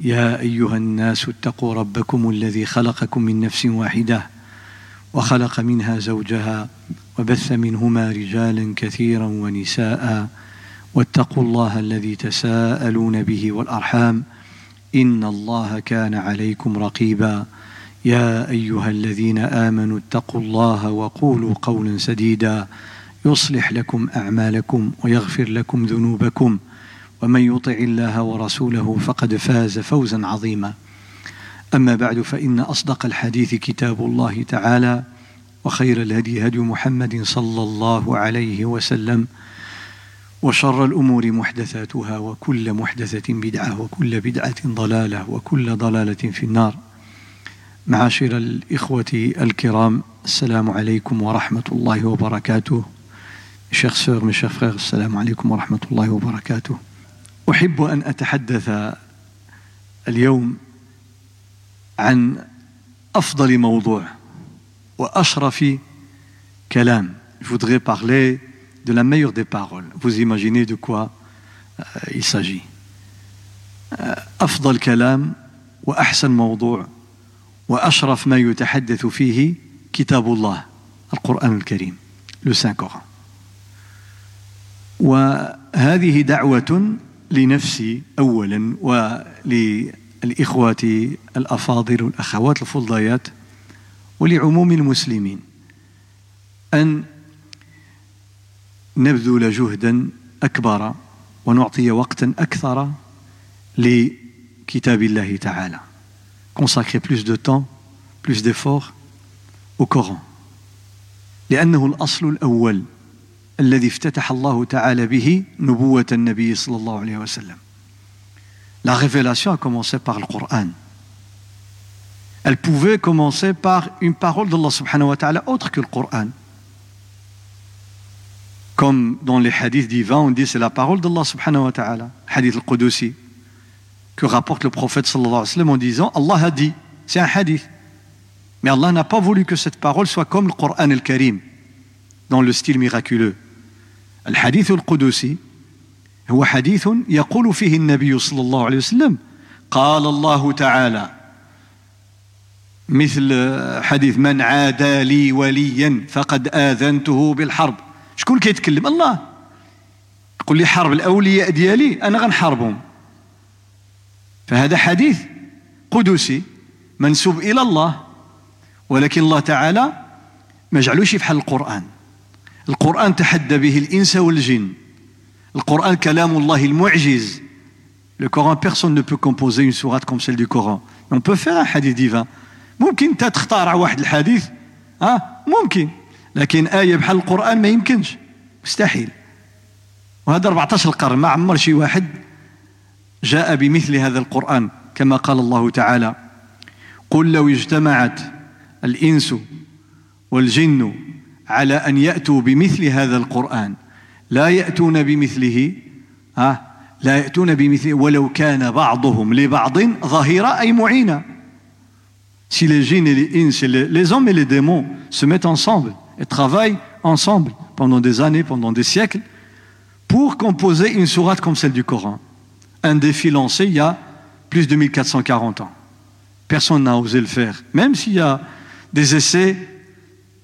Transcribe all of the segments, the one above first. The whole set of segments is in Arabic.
يا أيها الناس اتقوا ربكم الذي خلقكم من نفس واحدة وخلق منها زوجها وبث منهما رجالا كثيرا ونساء واتقوا الله الذي تساءلون به والأرحام إن الله كان عليكم رقيبا يا أيها الذين آمنوا اتقوا الله وقولوا قولا سديدا يصلح لكم أعمالكم ويغفر لكم ذنوبكم ومن يطع الله ورسوله فقد فاز فوزا عظيما. أما بعد فإن أصدق الحديث كتاب الله تعالى وخير الهدي هدي محمد صلى الله عليه وسلم وشر الأمور محدثاتها وكل محدثة بدعة وكل بدعة ضلالة وكل ضلالة في النار. معاشر الإخوة الكرام السلام عليكم ورحمة الله وبركاته. Chers sœurs, mes السلام عليكم ورحمة الله وبركاته. أحب أن أتحدث اليوم عن أفضل موضوع وأشرف كلام Je voudrais parler de la meilleure des paroles. Vous imaginez de quoi euh, il s'agit. Euh, أفضل كلام وأحسن موضوع وأشرف ما يتحدث فيه كتاب الله القرآن الكريم le Saint Coran وهذه دعوة لنفسي أولا وللإخوة الأفاضل والأخوات الفضليات ولعموم المسلمين أن نبذل جهدا أكبر ونعطي وقتا أكثر لكتاب الله تعالى consacrer plus de temps, plus d'efforts au Coran. لأنه الأصل الأول الذي افتتح الله تعالى به نبوة النبي صلى الله عليه وسلم. La révélation a commencé par le Coran. Elle pouvait commencer par une parole d'Allah subhanahu wa ta'ala autre que le Coran. Comme dans les hadiths divins, on dit c'est la parole d'Allah subhanahu wa ta'ala, hadith al-Qudusi. que rapporte le prophète sallallahu alayhi wa sallam en disant Allah a dit, c'est un hadith. Mais Allah n'a pas voulu que cette parole soit comme le Coran al-Karim, dans le style miraculeux. الحديث القدسي هو حديث يقول فيه النبي صلى الله عليه وسلم قال الله تعالى مثل حديث من عادى لي وليا فقد آذنته بالحرب شكون كيتكلم؟ الله. يقول لي حرب الأولياء ديالي أنا غنحاربهم فهذا حديث قدسي منسوب إلى الله ولكن الله تعالى ما جعلوش في حال القرآن. القرآن تحدى به الإنس والجن. القرآن كلام الله المعجز. Le Coran, personne ne peut composer une sourate comme celle du Coran. On peut faire un hadith divin. ممكن انت تختار واحد الحديث ها ممكن لكن آية بحال القرآن ما يمكنش مستحيل وهذا 14 قرن ما عمر شي واحد جاء بمثل هذا القرآن كما قال الله تعالى قل لو اجتمعت الإنس والجن على أن يأتوا بمثل هذا القرآن لا يأتون بمثله ها لا يأتون بمثله ولو كان بعضهم لبعض ظهيرا أي معينا Si les djinns et les ins, les, les hommes et les démons se mettent ensemble et travaillent ensemble pendant des années, pendant des siècles, pour composer une sourate comme celle du Coran, un défi lancé il y a plus de 1440 ans. Personne n'a osé le faire. Même s'il y a des essais,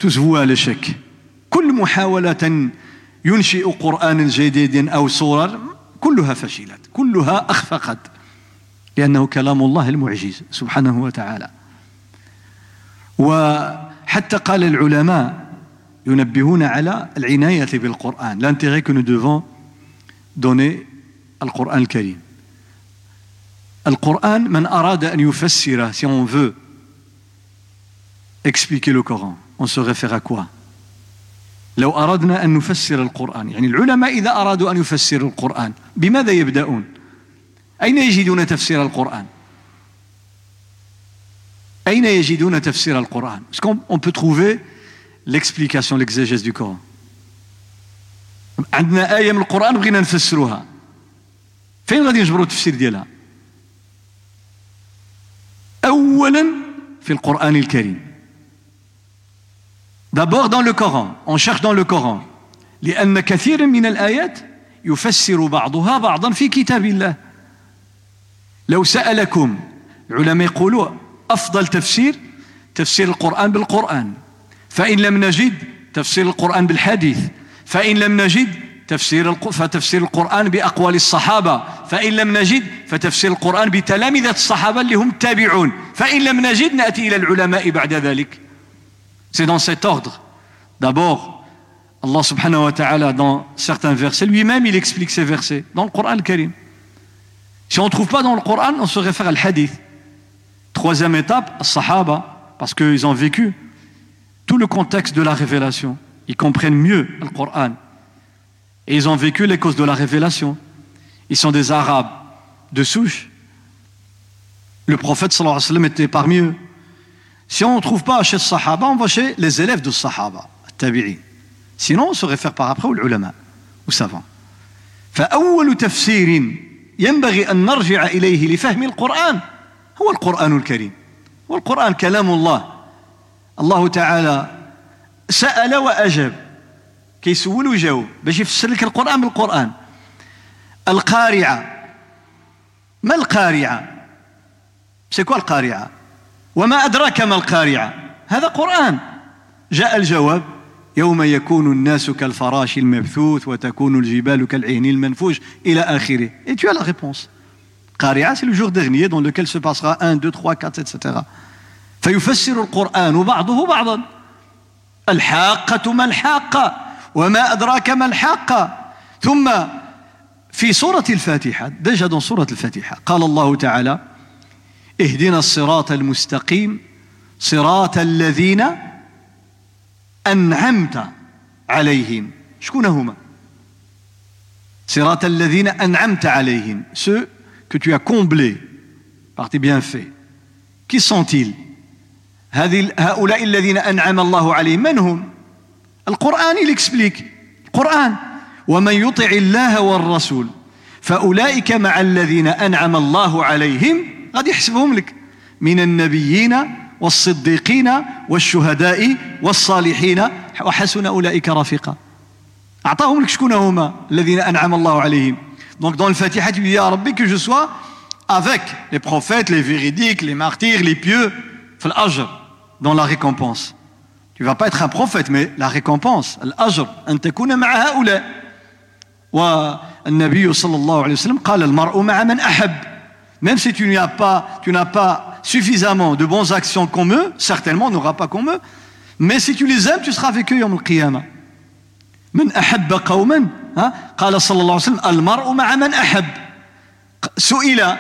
voués à l'échec. كل محاولة ينشئ قرآن جديد أو صورة كلها فشلت كلها أخفقت لأنه كلام الله المعجز سبحانه وتعالى. وحتى قال العلماء ينبهون على العناية بالقرآن. L'intérêt que nous devons donner القرآن الكريم القرآن من أراد أن يفسره si on veut expliquer le Coran. On se réfère à quoi? لو أردنا أن نفسر القرآن. يعني العلماء إذا أرادوا أن يفسروا القرآن بماذا يبدأون؟ أين يجدون تفسير القرآن؟ أين يجدون تفسير القرآن؟ Est-ce qu'on peut trouver l'explication, l'exégèse du Coran عندنا آية من القرآن بغينا نفسروها. فين غادي نجبروا التفسير ديالها؟ أولا في القرآن الكريم. D'abord dans le Coran, on cherche dans le Coran. لأن كثيرا من الآيات يفسر بعضها بعضا في كتاب الله. لو سألكم العلماء يقولوا أفضل تفسير تفسير القرآن بالقرآن. فإن لم نجد تفسير القرآن بالحديث. فإن لم نجد تفسير فتفسير القرآن بأقوال الصحابة. فإن لم نجد فتفسير القرآن بتلامذة الصحابة اللي هم التابعون. فإن لم نجد نأتي إلى العلماء بعد ذلك. C'est dans cet ordre. D'abord, Allah subhanahu wa ta'ala, dans certains versets, lui-même, il explique ces versets, dans le Coran al-Karim. Si on ne trouve pas dans le Coran, on se réfère à hadith. Troisième étape, Sahaba, parce qu'ils ont vécu tout le contexte de la révélation. Ils comprennent mieux le Coran. Et ils ont vécu les causes de la révélation. Ils sont des Arabes de souche. Le prophète était parmi eux. Si on ne trouve pas chez les Sahaba, on va chez les élèves de Sahaba, tabi'in. Sinon, on se réfère par après aux ulama, aux savants. فأول تفسير ينبغي أن نرجع إليه لفهم القرآن هو القرآن الكريم والقرآن كلام الله الله تعالى سأل وأجاب كيسول ويجاوب باش يفسر لك القرآن بالقرآن القارعة ما القارعة سيكون القارعة وما أدراك ما القارعة. هذا قرآن. جاء الجواب يوم يكون الناس كالفراش المبثوث وتكون الجبال كالعهن المنفوش إلى آخره. Et tu as la réponse. قارعة c'est le jour dernier dans lequel se passera 1, 2, 3, 4, etc. فيفسر القرآن بعضه بعضا. الحاقة ما الحاقة وما أدراك ما الحاقة. ثم في سورة الفاتحة déjà dans سورة الفاتحة قال الله تعالى اهدنا الصراط المستقيم صراط الذين أنعمت عليهم. شكون هما صراط الذين أنعمت عليهم. Ceux que tu as comblés par tes bienfaits. Qui sont-ils? هذه هؤلاء الذين أنعم الله عليهم. من هم؟ القرآن explique. القرآن. ومن يطع الله والرسول فأولئك مع الذين أنعم الله عليهم غادي يحسبهم لك. من النبيين والصديقين والشهداء والصالحين وحسن أولئك رفيقا. أعطاهم لك شكون هما الذين أنعم الله عليهم. donc dans الفاتحه يا ربي que je sois avec les prophètes les véridiques les martyrs les pieux في الأجر dans la récompense tu vas pas être un prophète mais la récompense الأجر. أن تكون مع هؤلاء. والنبي صلى الله عليه وسلم قال المرء مع من أحب. Même si tu n'as pas, tu n'as pas suffisamment de bonnes actions comme eux, certainement n'aura pas comme eux, mais si tu les aimes, tu seras avec eux يوم القيامة. من أحب قوما قال صلى الله عليه وسلم المرء مع من أحب سئل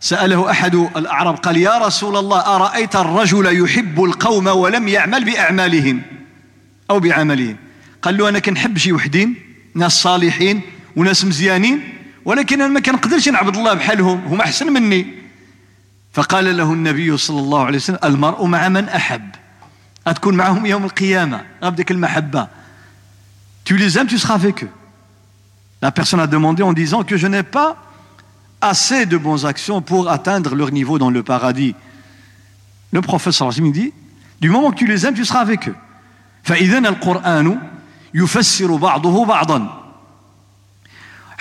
سأله أحد الأعراب قال يا رسول الله أرأيت الرجل يحب القوم ولم يعمل بأعمالهم أو بعملهم قال له أنا كنحب شي وحدين ناس صالحين وناس مزيانين ولكن أنا ما كنقدرش نعبد الله بحالهم هم أحسن مني فقال له النبي صلى الله عليه وسلم المرء مع من أحب أتكون معهم يوم القيامة غابدك المحبة Tu les aimes, tu seras avec eux. La personne a demandé en disant que je n'ai pas assez de bonnes actions pour atteindre leur niveau dans le paradis. Le prophète sallallahu alayhi wa sallam dit du moment que tu les aimes, tu seras avec eux. فإذن القرآن يفسر بعضه بعضا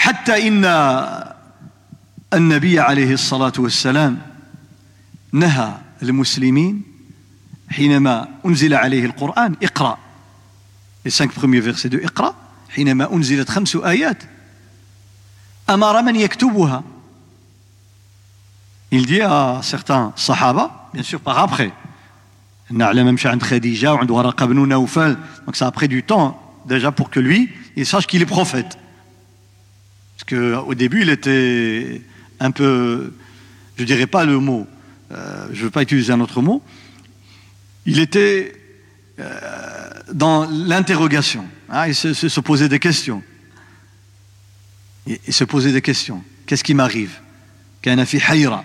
حتى إن النبي عليه الصلاة والسلام نهى المسلمين حينما أنزل عليه القرآن اقرأ. Les cinq premiers versets de اقرأ حينما أنزلت خمس آيات. أمر من يكتبها؟ Il dit à certains sahaba bien sûr par après. نعلم مشى عند خديجة وعند ورقة بن نوفل. Donc ça a pris du temps déjà pour que lui il sache qu'il est prophète. Parce qu'au début, il était un peu, je ne dirais pas le mot, euh, je ne veux pas utiliser un autre mot, il était euh, dans l'interrogation. Hein, il se, se, se, posait des questions. Il, il se posait des questions. Qu'est-ce qui m'arrive Kanafi hayra.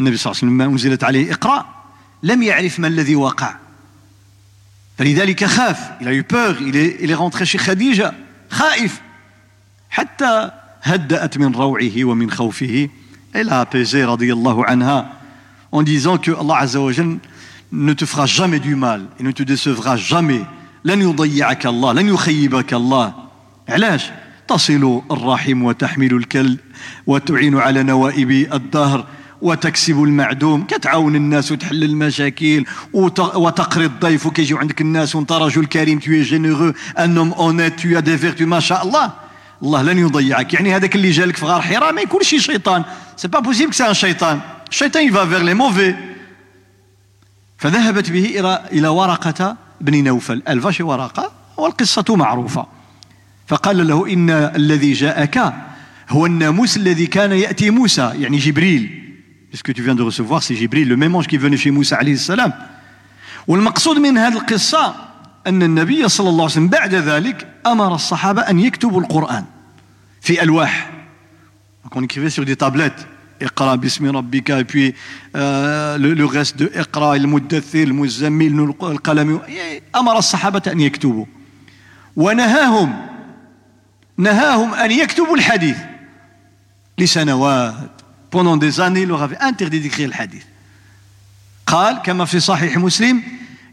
النبي صلى الله عليه وسلم لما أنزلت عليه اقرأ لم يعرف ما الذي وقع فلذلك خاف il a eu peur il est, il est rentré chez Khadija خائف حتى هدأت من روعه ومن خوفه. A apaisé رضي الله عنها en disant que Allah عز وجل ne te fera jamais du mal et ne te décevra jamais. لن يضيعك الله لن يخيبك الله علاش تصل الرحم وتحمل الكل وتعين على نوائب الدهر وتكسب المعدوم كتعاون الناس وتحل المشاكل وتقري الضيف وكيجيو عندك الناس وانت رجل كريم t'es généreux un homme honnête t'as des vertus ما شاء الله الله لن يضيعك. يعني هذاك اللي جالك في غار حراء ما يكونش شيطان. c'est pas possible c'est un شيطان. الشيطان il va vers les mauvais فذهبت به إلى إلى ورقة بن نوفل. elle va chez ورقه والقصة معروفة. فقال له إن الذي جاءك هو الناموس الذي كان يأتي موسى. يعني جبريل. Que tu viens de recevoir, c'est Jibril, le même ange qui chez Moussa عليه السلام. والمقصود من هذه القصة أن النبي صلى الله عليه وسلم بعد ذلك أمر الصحابة أن يكتبوا القرآن. في ألواح Donc on écrivait sur des tablettes اقرأ باسم ربك et puis euh, le, reste de اقرأ المدثر المزمل القلم أمر الصحابة أن يكتبوا ونهاهم نهاهم أن يكتبوا الحديث لسنوات pendant des années, leur avait interdit d'écrire hadith. قال كما في صحيح مسلم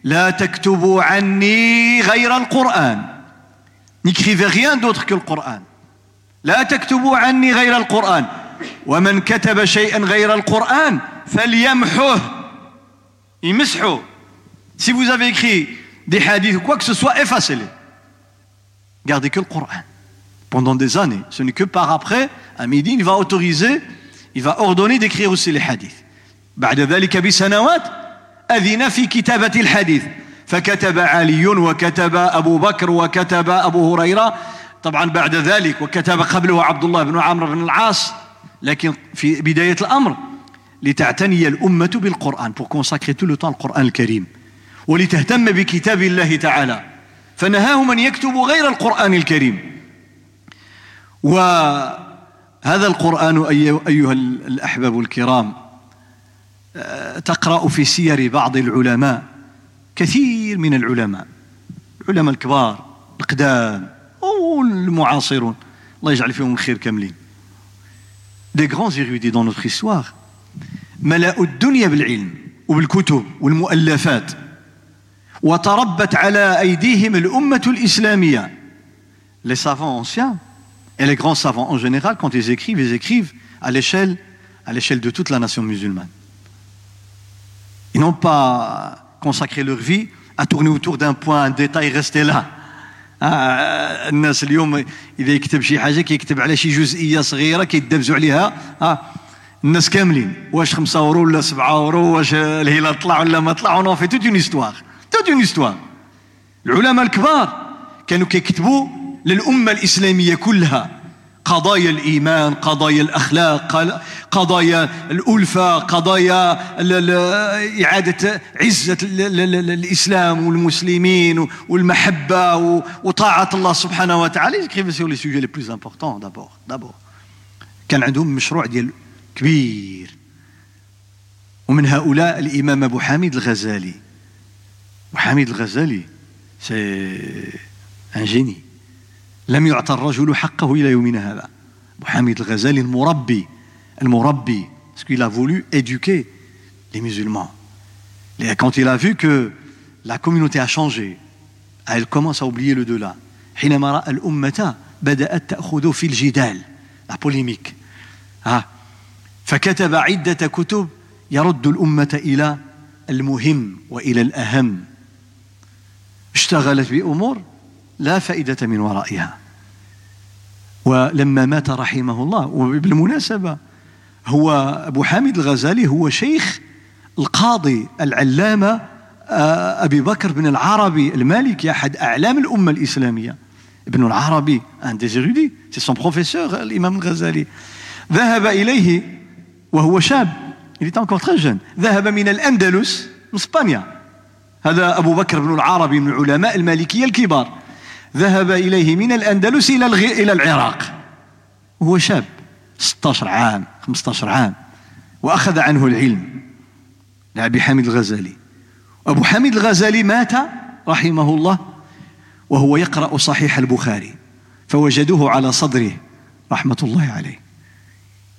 لا تكتبوا عني غير القرآن n'écrivez rien d'autre que le Coran لا تكتبوا عني غير القرآن ومن كتب شيئا غير القرآن فليمحوه يمسحه si vous avez écrit des hadiths ou quoi que ce soit effacez-les gardez que le Coran pendant des années ce n'est que par après à midi il va autoriser il va ordonner d'écrire aussi les hadiths بعد ذلك بسنوات أذن في كتابة الحديث فكتب علي وكتب أبو بكر وكتب أبو هريرة طبعا بعد ذلك وكتب قبله عبد الله بن عمرو بن العاص لكن في بداية الأمر لتعتني الأمة بالقرآن pour consacrer tout le temps القرآن الكريم ولتهتم بكتاب الله تعالى. فنهاهم أن يكتبوا غير القرآن الكريم. و هذا القرآن أيها الأحباب الكرام آه، تقرأ في سير بعض العلماء كثير من العلماء العلماء الكبار القدام والمعاصرون الله يجعل فيهم الخير كاملين des grands érudits dans notre histoire ملأوا الدنيا بالعلم وبالكتب والمؤلفات وتربت على أيديهم الأمة الإسلامية les savants anciens Et les grands savants, en général, quand ils écrivent, ils écrivent à l'échelle, à l'échelle de toute la nation musulmane. Ils n'ont pas consacré leur vie à tourner autour d'un point, un détail, rester là. الناس اليوم إذا يكتب شي حاجة كيكتب على شي جزئية صغيرة كيدبزوا عليها. ها الناس كاملين. واش خمسة أورو ولا سبعة أورو واش الهلال طلع ولا ما طلع on fait toute une histoire toute une histoire العلماء الكبار كانوا كيكتبوا للأمة الإسلامية كلها. قضايا الإيمان قضايا الأخلاق قضايا الألفة قضايا إعادة عزة الإسلام والمسلمين والمحبة وطاعة الله سبحانه وتعالى. ils écrivent sur les sujets les plus importants d'abord d'abord كان عندهم مشروع ديال كبير. ومن هؤلاء الإمام أبو حامد الغزالي. أبو حامد الغزالي سي ان جيني لم يعطى الرجل حقه إلى يومنا هذا. حامد الغزالي المربي المربي. Parce qu'il a voulu éduquer les musulmans. Et quand il a vu que la communauté a changé elle commence à oublier le delà. حينما رأى الأمة بدأت تأخذ في الجدال. La polémique. ها فكتب عدة كتب يرد الأمة إلى المهم وإلى الأهم. اشتغلت بأمور لا فائدة من ورائها. ولما مات رحمه الله. وبالمناسبة هو أبو حامد الغزالي هو شيخ القاضي العلامة آه، أبي بكر بن العربي المالكي أحد أعلام الأمة الإسلامية. ابن العربي un des érudits c'est son الإمام الغزالي. ذهب إليه وهو شاب ذهب من الأندلس من إسبانيا. هذا أبو بكر بن العربي من العلماء المالكية الكبار. ذهب إليه من الأندلس إلى إلى العراق وهو شاب 16 عام 15 عام وأخذ عنه العلم لأبي حامد الغزالي أبو حامد الغزالي مات رحمه الله وهو يقرأ صحيح البخاري فوجدوه على صدره رحمة الله عليه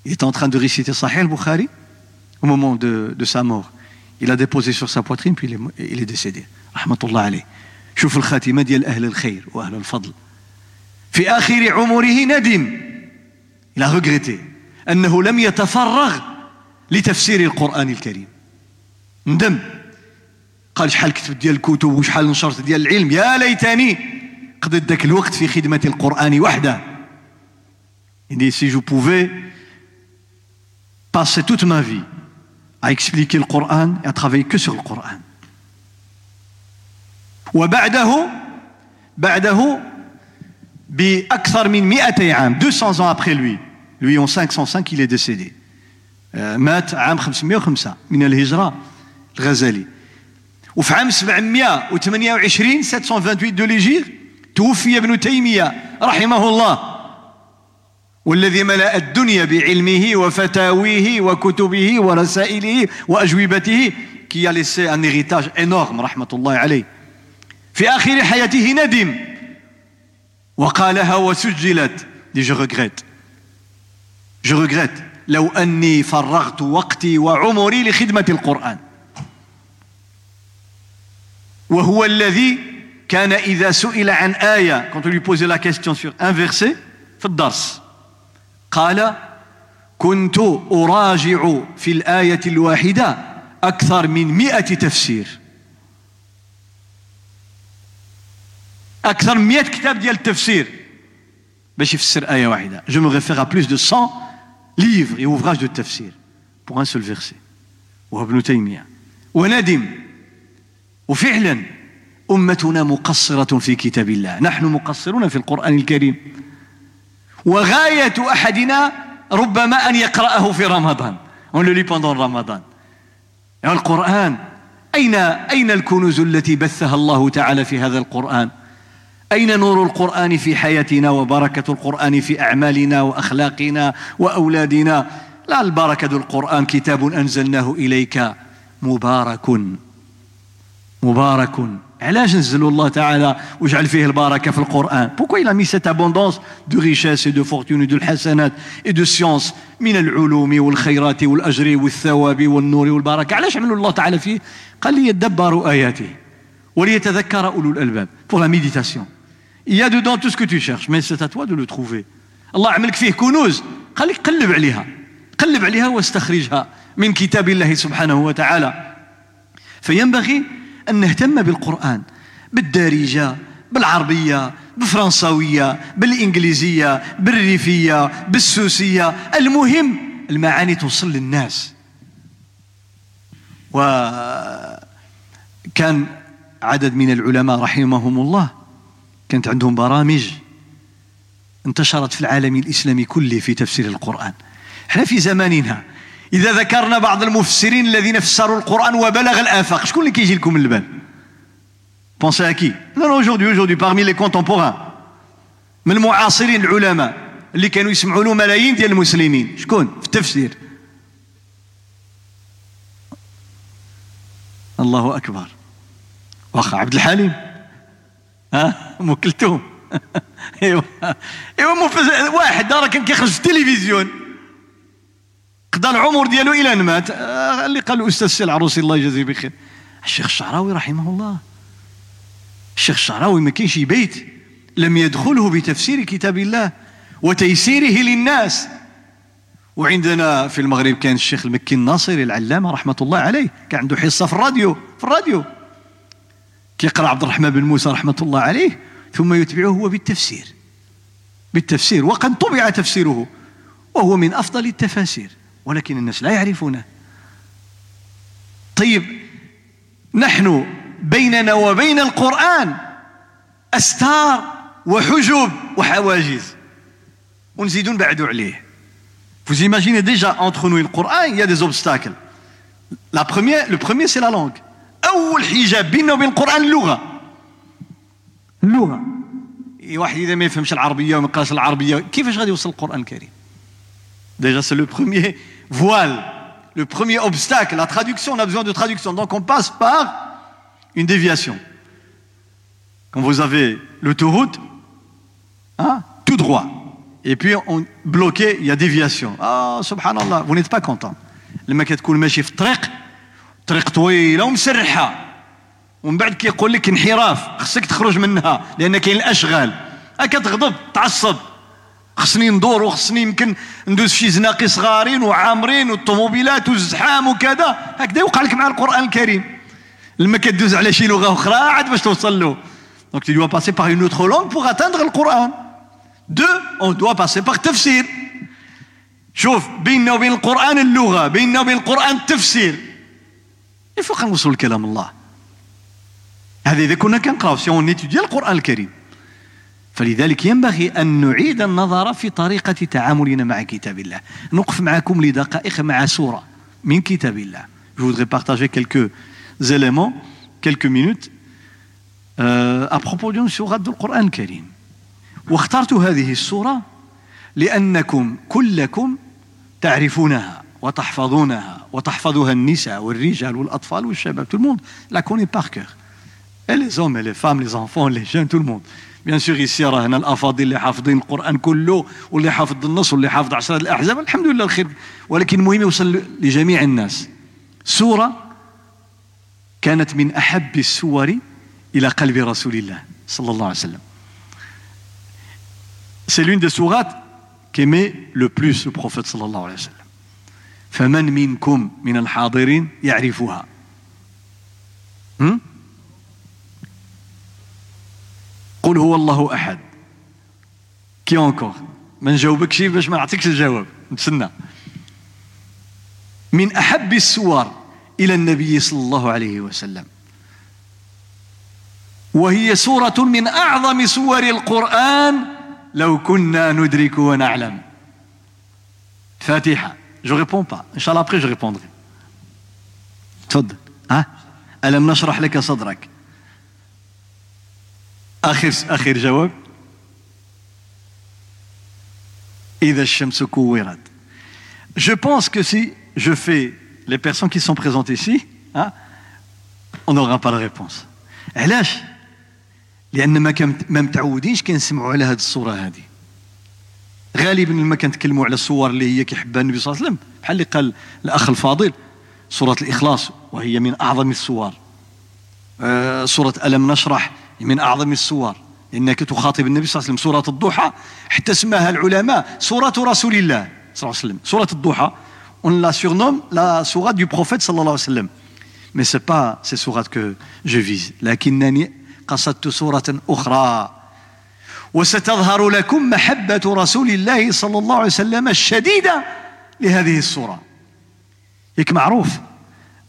Il était en train de réciter Sahih al-Bukhari au moment de, de sa mort. Il a déposé sur sa poitrine, puis il est, il est décédé. Rahmatullah alayh. شوف الخاتمة ديال أهل الخير وأهل الفضل. في آخر عمره ندم. A regretté أنه لم يتفرغ لتفسير القرآن الكريم. ندم. قال شحال كتبت ديال الكتب وشحال نشرت ديال العلم يا ليتني قضيت ذاك الوقت في خدمة القرآن وحده. Dit si je pouvais passer toute ma vie à expliquer le Coran et à travailler Coran. وبعده بعده بأكثر من 200 عام 200 ans après lui. Lui en 505 il est décédé. مات عام 505 من الهجرة الغزالي. وفي عام 728 728 de l'Hégire توفي ابن تيمية رحمه الله. والذي ملأ الدنيا بعلمه وفتاويه وكتبه ورسائله وأجوبته a laissé un héritage énorme رحمة الله عليه. في آخر حياته ندم. وقالها وسجلت دي جو regrette je regrette لو أني فرغت وقتي وعمري لخدمة القرآن. وهو الذي كان إذا سئل عن آية on lui posait la question sur un verset في الدرس. قال كنت أراجع في الآية الواحدة أكثر من مئة تفسير. أكثر من مئة كتاب ديال التفسير. باش يفسر آية واحدة. Je me réfère à plus de 100 livres et ouvrages de tafsir. Pour un seul verset. وهو ابن تيمية وندم وفعلا أمتنا مقصرة في كتاب الله نحن مقصرون في القرآن الكريم وغاية أحدنا ربما أن يقرأه في رمضان on le lit pendant رمضان القرآن أين أين الكنوز التي بثها الله تعالى في هذا القرآن أين نور القرآن في حياتنا وبركة القرآن في أعمالنا وأخلاقنا وأولادنا؟ لا البركة القرآن كتاب أنزلناه إليك مبارك. مبارك. علاش نزلوا الله تعالى؟ وجعل فيه البركة في القرآن؟ بوكو il a mis cette et de fortune et de الحسنات et de science من العلوم والخيرات والأجر والثواب والنور والبركة؟ علاش عملوا الله تعالى فيه؟ قال ليدبروا آياته وليتذكر أولو الألباب. Pour la méditation. Il y a dedans tout ce que tu cherches mais c'est à toi de le trouver. الله عملك فيه كنوز لك قلب عليها قلب عليها واستخرجها من كتاب الله سبحانه وتعالى فينبغي أن نهتم بالقرآن بالدارجة بالعربية بالفرنساوية بالإنجليزية بالريفية بالسوسية. المهم المعاني توصل للناس. وكان عدد من العلماء رحمهم الله كانت عندهم برامج انتشرت في العالم الإسلامي كله في تفسير القرآن. إحنا في زماننا إذا ذكرنا بعض المفسرين الذين فسروا القرآن وبلغ الآفاق شكون اللي كيجي لكم من البال؟ Pensez à qui Non, non, aujourd'hui, aujourd'hui, parmi les contemporains. من المعاصرين العلماء اللي كانوا يسمعوا له ملايين ديال المسلمين. شكون؟ في التفسير. الله أكبر. واخا عبد الحليم؟ ها؟ أم كلثوم. ايوا ايوا واحد راه كان كيخرج التلفزيون قضى العمر ديالو إلى أن مات. آه، اللي قال الأستاذ سي العروسي الله يجازيه بخير. الشيخ الشعراوي رحمه الله. الشيخ الشعراوي ما كاينش بيت لم يدخله بتفسير كتاب الله وتيسيره للناس. وعندنا في المغرب كان الشيخ المكي الناصري العلامة رحمة الله عليه كان عنده حصة في الراديو في الراديو. كيقرا عبد الرحمن بن موسى رحمة الله عليه ثم يتبعه هو بالتفسير. بالتفسير. وقد طبع تفسيره وهو من أفضل التفاسير ولكن الناس لا يعرفونه. طيب نحن بيننا وبين القرآن أستار وحجب وحواجز. ونزيد نبعدوا عليه. Vous imaginez déjà entre nous et le Coran, il y a des obstacles. La première, le premier, c'est la langue. أول حجاب بيننا وبين القرآن اللغة. اللغة. واحد إذا ما يفهمش العربية وما يقراش العربية كيفاش غادي يوصل القرآن الكريم؟ Déjà, c'est le premier voile le premier obstacle, la traduction, on a besoin de traduction. Donc on passe par une déviation. Quand vous avez l'autoroute, hein, tout droit. Et puis on bloqué, il y a déviation. Ah, subhanallah, vous n'êtes pas content. لما كتكون ماشي في الطريق طريق طويلة ومسرحة. ومن بعد كيقول لك انحراف خصك تخرج منها لأن كاين الأشغال. هكا تغضب تعصب. خصني ندور وخصني يمكن ندوز شي زناقي صغارين وعامرين والطوموبيلات والزحام وكذا. هكذا يوقع لك مع القرآن الكريم. لما كدوز على شي لغة أخرى عاد باش توصل له. دونك tu dois passer par une autre pour atteindre le Coran. Deux on doit passer par tafsir. شوف بيننا وبين القران اللغة بيننا وبين القران التفسير يفوق نوصل لكلام الله؟ هذا اذا كنا كنقراو si on القران الكريم. فلذلك ينبغي أن نعيد النظر في طريقة تعاملنا مع كتاب الله. نقف معكم لدقائق مع سورة من كتاب الله. Je voudrais partager quelques éléments, quelques minutes euh, à propos d'une سورة القرآن الكريم واخترت هذه السورة لأنكم كلكم تعرفونها. وتحفظونها وتحفظها النساء والرجال والأطفال والشباب tout le monde la connaît par cœur. Et les hommes et les femmes les enfants les jeunes tout le monde. بيان سور يسي راه هنا الافاضل اللي حافظين القران كله واللي حافظ النص واللي حافظ عشرة الاحزاب الحمد لله الخير ولكن المهم يوصل لجميع الناس سوره كانت من احب السور إلى قلب رسول الله صلى الله عليه وسلم C'est l'une des sourates qu'aimait le plus le prophète صلى الله عليه وسلم فمن منكم من الحاضرين يعرفها. hmm? قل هو الله أحد. qui encore ما نجاوبكش باش ما نعطيكش الجواب. نتسنى. من أحب السور إلى النبي صلى الله عليه وسلم. وهي سورة من أعظم سور القرآن. لو كنا ندرك ونعلم. فاتحة. je réponds pas ان شاء الله après je répondrai تفضل ها الم نشرح لك صدرك آخر آخر جواب إذا الشمس كورت Je pense que si je fais les personnes qui sont présentes ici, hein, on n'aura pas la réponse. علاش؟ لأن ما كان ما متعودينش كنسمعوا على هذه السورة هذه. غالبا لما كنتكلموا على الصور اللي هي كيحبها النبي صلى الله عليه وسلم. بحال اللي قال الأخ الفاضل سورة الإخلاص وهي من أعظم السور. آه سورة ألم نشرح من أعظم السور. إنك تخاطب النبي صلى الله عليه وسلم. سورة الضحى حتى سماها العلماء سورة رسول الله صلى الله عليه وسلم. سورة الضحى on la surnomme la sourate du prophète صلى الله عليه وسلم. Mais c'est pas ces sourates que je vise. لكنني قصدت سورة أخرى. وستظهر لكم محبة رسول الله صلى الله عليه وسلم الشديدة لهذه السورة يك معروف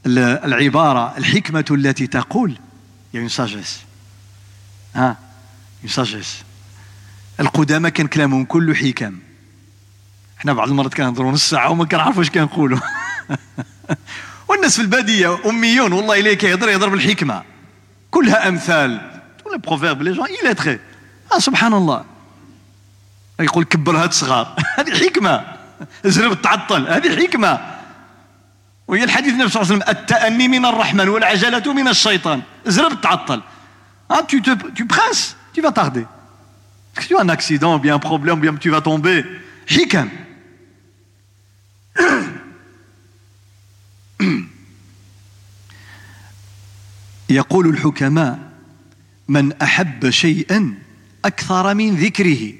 العبارة الحكمة التي تقول une sagesse. ها؟ يساجيس القدامى كان كلامهم كله حكم. إحنا بعض المرات كنهضروا نص ساعة وما كنعرفوا واش كنقولوا. والناس في البادية أميون والله الا كيهضر يهضر بالحكمة. كلها أمثال. ولا proverbes les gens illettrés آه سبحان الله. يقول كبر هاد صغار. هذه حكمة. زرب تعطل. هذه حكمة. وهي الحديث النبي صلى الله عليه وسلم التأني من الرحمن والعجلة من الشيطان. زرب تعطل. Ah, tu, te, tu presses, tu vas tarder. Est-ce que tu as un accident, bien un problème, bien tu vas tomber? حكم. يقول الحكماء من أحب شيئا أكثر من ذكره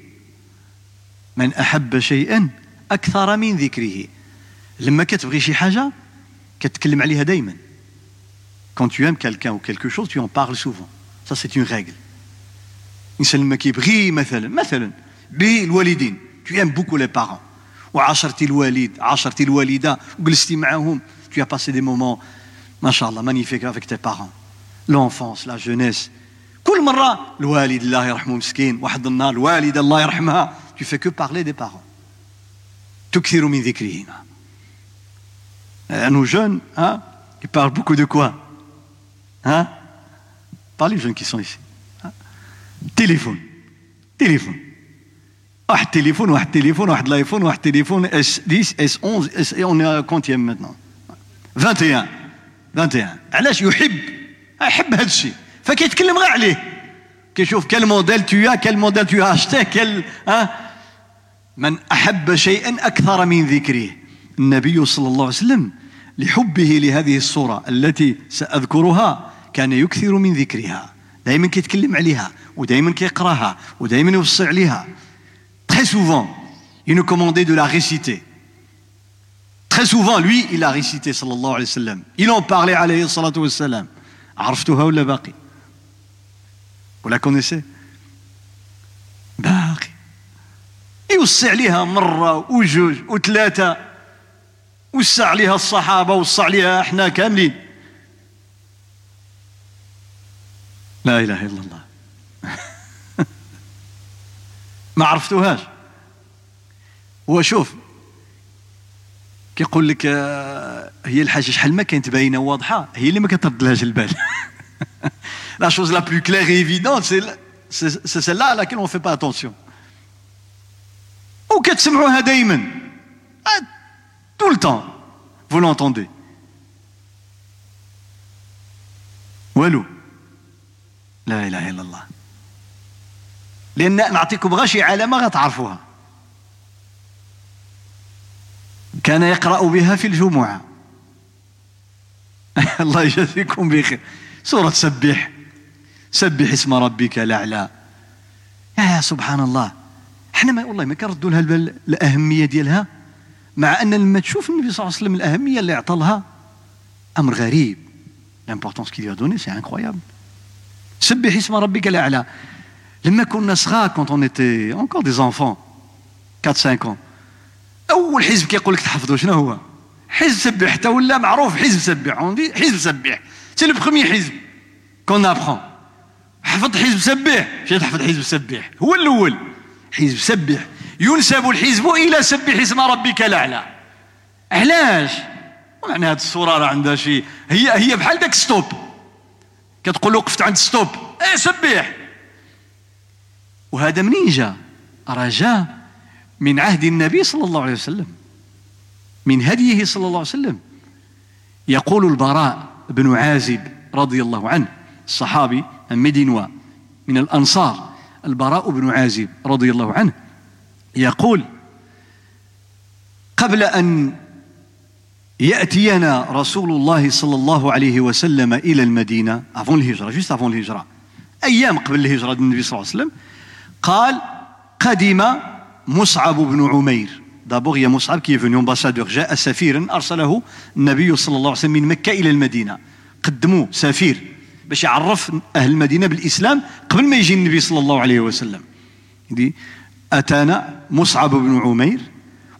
من أحب شيئا أكثر من ذكره لما كتبغي شي حاجة كتكلم عليها دايما quand tu aimes quelqu'un ou quelque chose tu en parles souvent Ça, c'est une règle. الإنسان لما كيبغي مثلا مثلا بالوالدين tu aimes beaucoup les parents وعاشرتي الوالد عاشرتي الوالدة وجلستي معاهم tu as passé des moments ما شاء الله magnifiques avec tes parents l'enfance la jeunesse كل مرة الوالد الله يرحمه مسكين واحد النهار الوالدة الله يرحمها tu fais que parler des parents تكثر من ذكرهما nos jeunes hein, ils parlent beaucoup de quoi hein Pas les jeunes qui sont ici. téléphone. Téléphone. téléphone, téléphone, téléphone, téléphone, S10, S11, et on est à quantième maintenant 21 21 علاش يحب يحب هذا الشيء فكيتكلم غير عليه. كيشوف quel modèle tu quel modèle tu achètes quel ها؟ من أحب شيئا أكثر من ذكره. النبي صلى الله عليه وسلم لحبه لهذه الصورة التي سأذكرها كان يكثر من ذكرها. دائما كيتكلم عليها ودائما كيقراها ودائما يوصي عليها. Très souvent il nous commandait de la réciter. Très souvent lui il a récité صلى الله عليه وسلم. Il en parlait عليه الصلاة والسلام. عرفتها ولا باقي؟ La connaissez? باقي. يوسع عليها مرة وجوج وثلاثة وسع عليها الصحابة وسع عليها إحنا كاملين. لا إله إلا الله. ما عرفتوهاش. هو شوف كيقول لك آه، هي الحاجة شحال ما كانت باينة واضحه هي اللي ما كتردلهاش البال. la chose la plus claire et évidente, c'est celle-là à laquelle on ne fait pas attention. Ou كتسمعوها دائما tout le temps vous l'entendez. والو لا اله الا الله لأن نعطيكم غير شي علامه غتعرفوها. كان يقرأ بها في الجمعة. الله يجازيكم بخير. سورة سبح. سبح اسم ربك الأعلى. يا سبحان الله إحنا ما والله ما كنردوا لها الأهمية ديالها مع أن لما تشوف النبي صلى الله عليه وسلم الأهمية اللي عطى لها أمر غريب. L'importance qu'il lui a donné c'est سبح اسم ربك الأعلى. لما كنا صغار quand on était encore des enfants 4 5 ans أول حزب كيقول لك تحفظوا شنو هو؟ حزب سبح. حتى ولا معروف حزب سبح. حزب سبح. c'est le premier حزب qu'on apprend حفظ حزب سبح مشيت حفظ حزب سبح هو الأول. حزب سبح ينسب الحزب إلى سبح اسم ربك الأعلى. علاش؟ معنى هذه الصورة راه عندها شيء هي هي بحال داك stop. كتقول وقفت عند stop. إيه سبح وهذا منين جاء؟ راه جاء من عهد النبي صلى الله عليه وسلم. من هديه صلى الله عليه وسلم. يقول البراء بن عازب رضي الله عنه الصحابي médinois من الأنصار البراء بن عازب رضي الله عنه يقول قبل أن يأتينا رسول الله صلى الله عليه وسلم إلى المدينة avant الهجرة juste avant الهجرة أيام قبل الهجرة النبي صلى الله عليه وسلم قال قدم مصعب بن عمير دابور يا مصعب كي فيني امباسادور جاء سفيرا ارسله النبي صلى الله عليه وسلم من مكة إلى المدينة قدموا سفير باش يعرف أهل المدينة بالإسلام قبل ما يجي النبي صلى الله عليه وسلم. دي أتانا مصعب بن عمير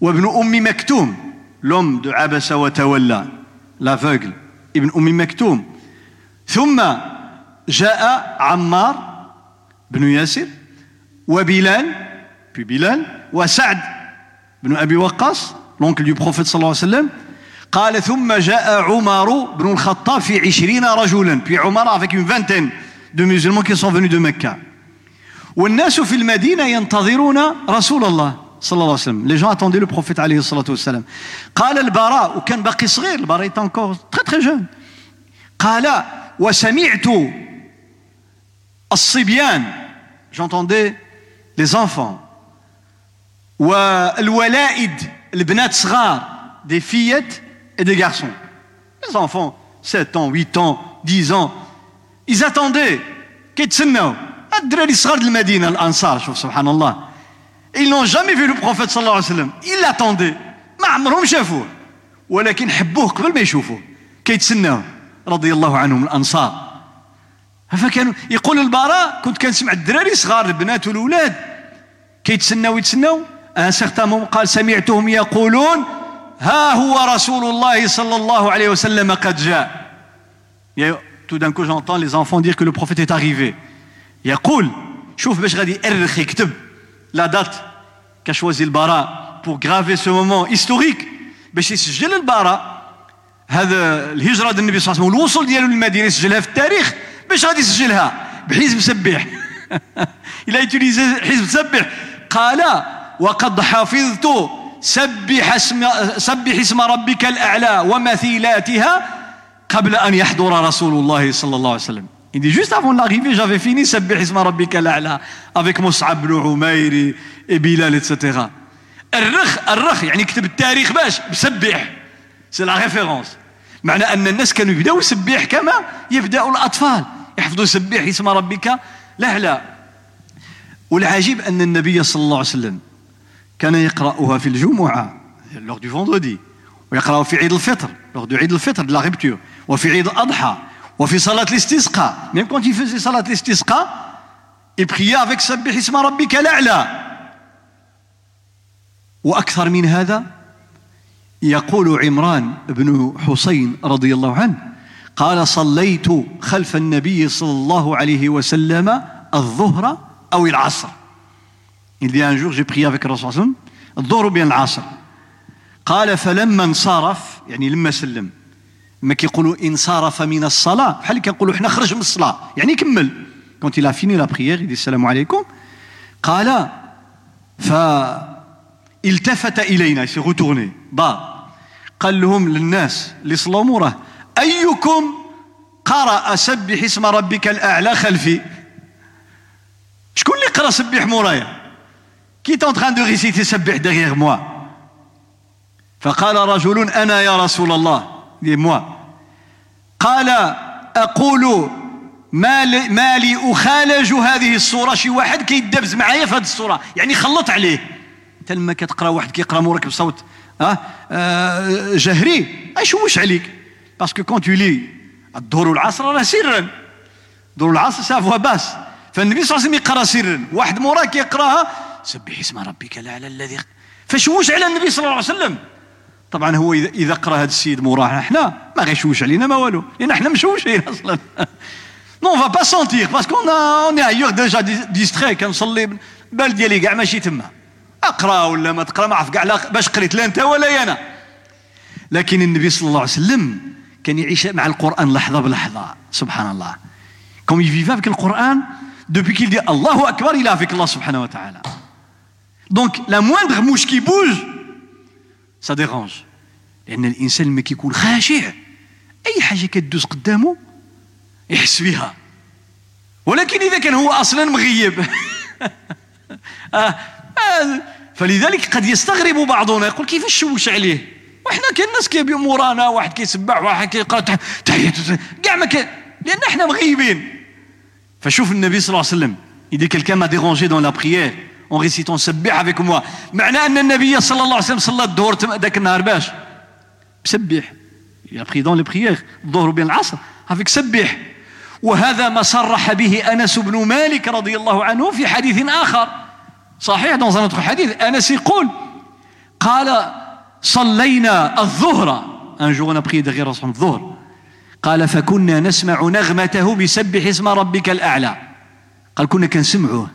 وابن أم مكتوم. l'homme de عبس وتولى l'aveugle ابن أم مكتوم. ثم جاء عمار بن ياسر وبلال بلال وسعد بن أبي وقاص l'oncle du prophète صلى الله عليه وسلم قال ثم جاء عمر بن الخطاب في عشرين رجلا في عمر avec une vingtaine de musulmans qui sont venus de Mecca. والناس في المدينة ينتظرون رسول الله صلى الله عليه وسلم. Les gens attendaient le prophète عليه الصلاة والسلام. قال البراء وكان باقي صغير البراء était encore très très jeune. قال وسمعت الصبيان j'entendais les enfants. والولائد البنات صغار des fillettes et des garçons. Les enfants, 7 ans, 8 ans, 10 ans, ils attendaient الصغار ils n'ont jamais vu le prophète صلى الله عليه وسلم ils l'attendaient. ما عمرهم شافوه ولكن حبوه قبل ما يشوفوه كيتسناو رضي الله عنهم الأنصار فكانوا يقول البراء كنت كنسمع الدراري صغار البنات والأولاد كيتسناو يتسناو ان سيغتان قال سمعتهم يقولون ها هو رسول الله صلى الله عليه وسلم قد جاء. Tout d'un coup j'entends les enfants dire que le prophète est arrivé. يقول شوف باش غادي يأرخ يكتب لا دات كشوازي البراء pour graver ce moment historique. باش يسجل البراء هذا الهجرة ديال النبي صلى الله عليه وسلم والوصول ديالو للمدينة يسجلها في التاريخ باش غادي يسجلها بحزب سبح إلى يوتيليزي حزب سبح قال وقد حفظت سبح اسم, سبح اسم ربك الأعلى ومثيلاتها قبل أن يحضر رسول الله صلى الله عليه وسلم. Il dit juste avant l'arrivée, j'avais fini Sabbih Isma Rabbika l'A'la avec Mus'ab ibn Umayr et Bilal, etc. الرخ الرخ يعني كتب التاريخ باش بسبح c'est la référence معنى أن الناس كانوا يبدأوا يسبح كما يبداوا الأطفال. يحفظوا سبح اسم ربك. الاعلى والعجيب أن النبي صلى الله عليه وسلم كان يقرأها في الجمعة lors du vendredi ويقرأ في عيد الفطر lors de عيد الفطر de la rupture. وفي عيد الأضحى وفي صلاة الاستسقاء. Même quand il faisait صلاة الاستسقاء il priait avec سبح اسم ربك الأعلى وأكثر من هذا يقول عمران بن حسين رضي الله عنه قال صليت خلف النبي صلى الله عليه وسلم الظهر أو العصر. Il dit un jour, j'ai prié avec Rasul الظهر بين العصر. قال فلما انصرف يعني لما سلم ما كيقولوا انصرف من الصلاة بحال كيقولوا حنا خرج من الصلاة يعني كمل كونت fini la prière il dit السلام عليكم. قال فالتفت إلينا s'est retourné. با. قال لهم للناس اللي صلوا موراه أيكم قرأ سبح اسم ربك الأعلى خلفي؟ شكون اللي قرأ سبح مورايا؟ كي est en train de réciter سبح derrière moi? فقال رجل أنا يا رسول الله. موا قال أقول ما لي, ما لي أخالج هذه الصورة. شي واحد كيدبز معايا في هذه الصورة. يعني خلط عليه. انت لما كتقرأ واحد كيقرأ موراك بصوت آه, آه جهري. ايشوش عليك؟ parce que quand tu lis الظهر والعصر راه سرا. الظهر والعصر à voix basse فالنبي صلى الله عليه وسلم يقرأ سرا. واحد موراك يقراها سبح اسم ربك الأعلى الذي فشوش على النبي صلى الله عليه وسلم. طبعا هو اذا قرأ هذا السيد مورانا حنا ما غيشوش علينا ما والو. لأن حنا مشوشين أصلا. on va pas sentir parce qu'on est ailleurs déjà distraits كنصلي بال ديالي كاع ماشي تما اقرا ولا ما تقرا ما عرف كاع باش قريت لا انت ولا أنا لكن النبي صلى الله عليه وسلم كان يعيش مع القران لحظه بلحظه سبحان الله comme il vivait القران depuis qu'il dit الله اكبر il est avec الله سبحانه وتعالى donc la moindre mouche qui bouge ça dérange لأن الإنسان لما كيكون خاشع. أي حاجة كدوز قدامه يحس بها ولكن إذا كان هو أصلا مغيب. آه آه فلذلك قد يستغرب بعضنا يقول كيف نشوش عليه؟ وحنا كاين الناس كيبيو مورانا واحد كيسبح واحد كيقرا تحيات كاع ما كان لأن إحنا مغيبين. فشوف النبي صلى الله عليه وسلم il dit quelqu'un m'a dérangé dans la en récitant سبح avec moi. معنى أن النبي صلى الله عليه وسلم صلى الظهر ذاك النهار باش il a pris dans les prières الظهر بين العصر avec سبح وهذا ما صرح به أنس بن مالك رضي الله عنه في حديث آخر صحيح un autre حديث أنس يقول قال صلينا الظهر jour on a prié derrière الظهر قال فكنا نسمع نغمته بسبح اسم ربك الأعلى قال كنا كنسمعوه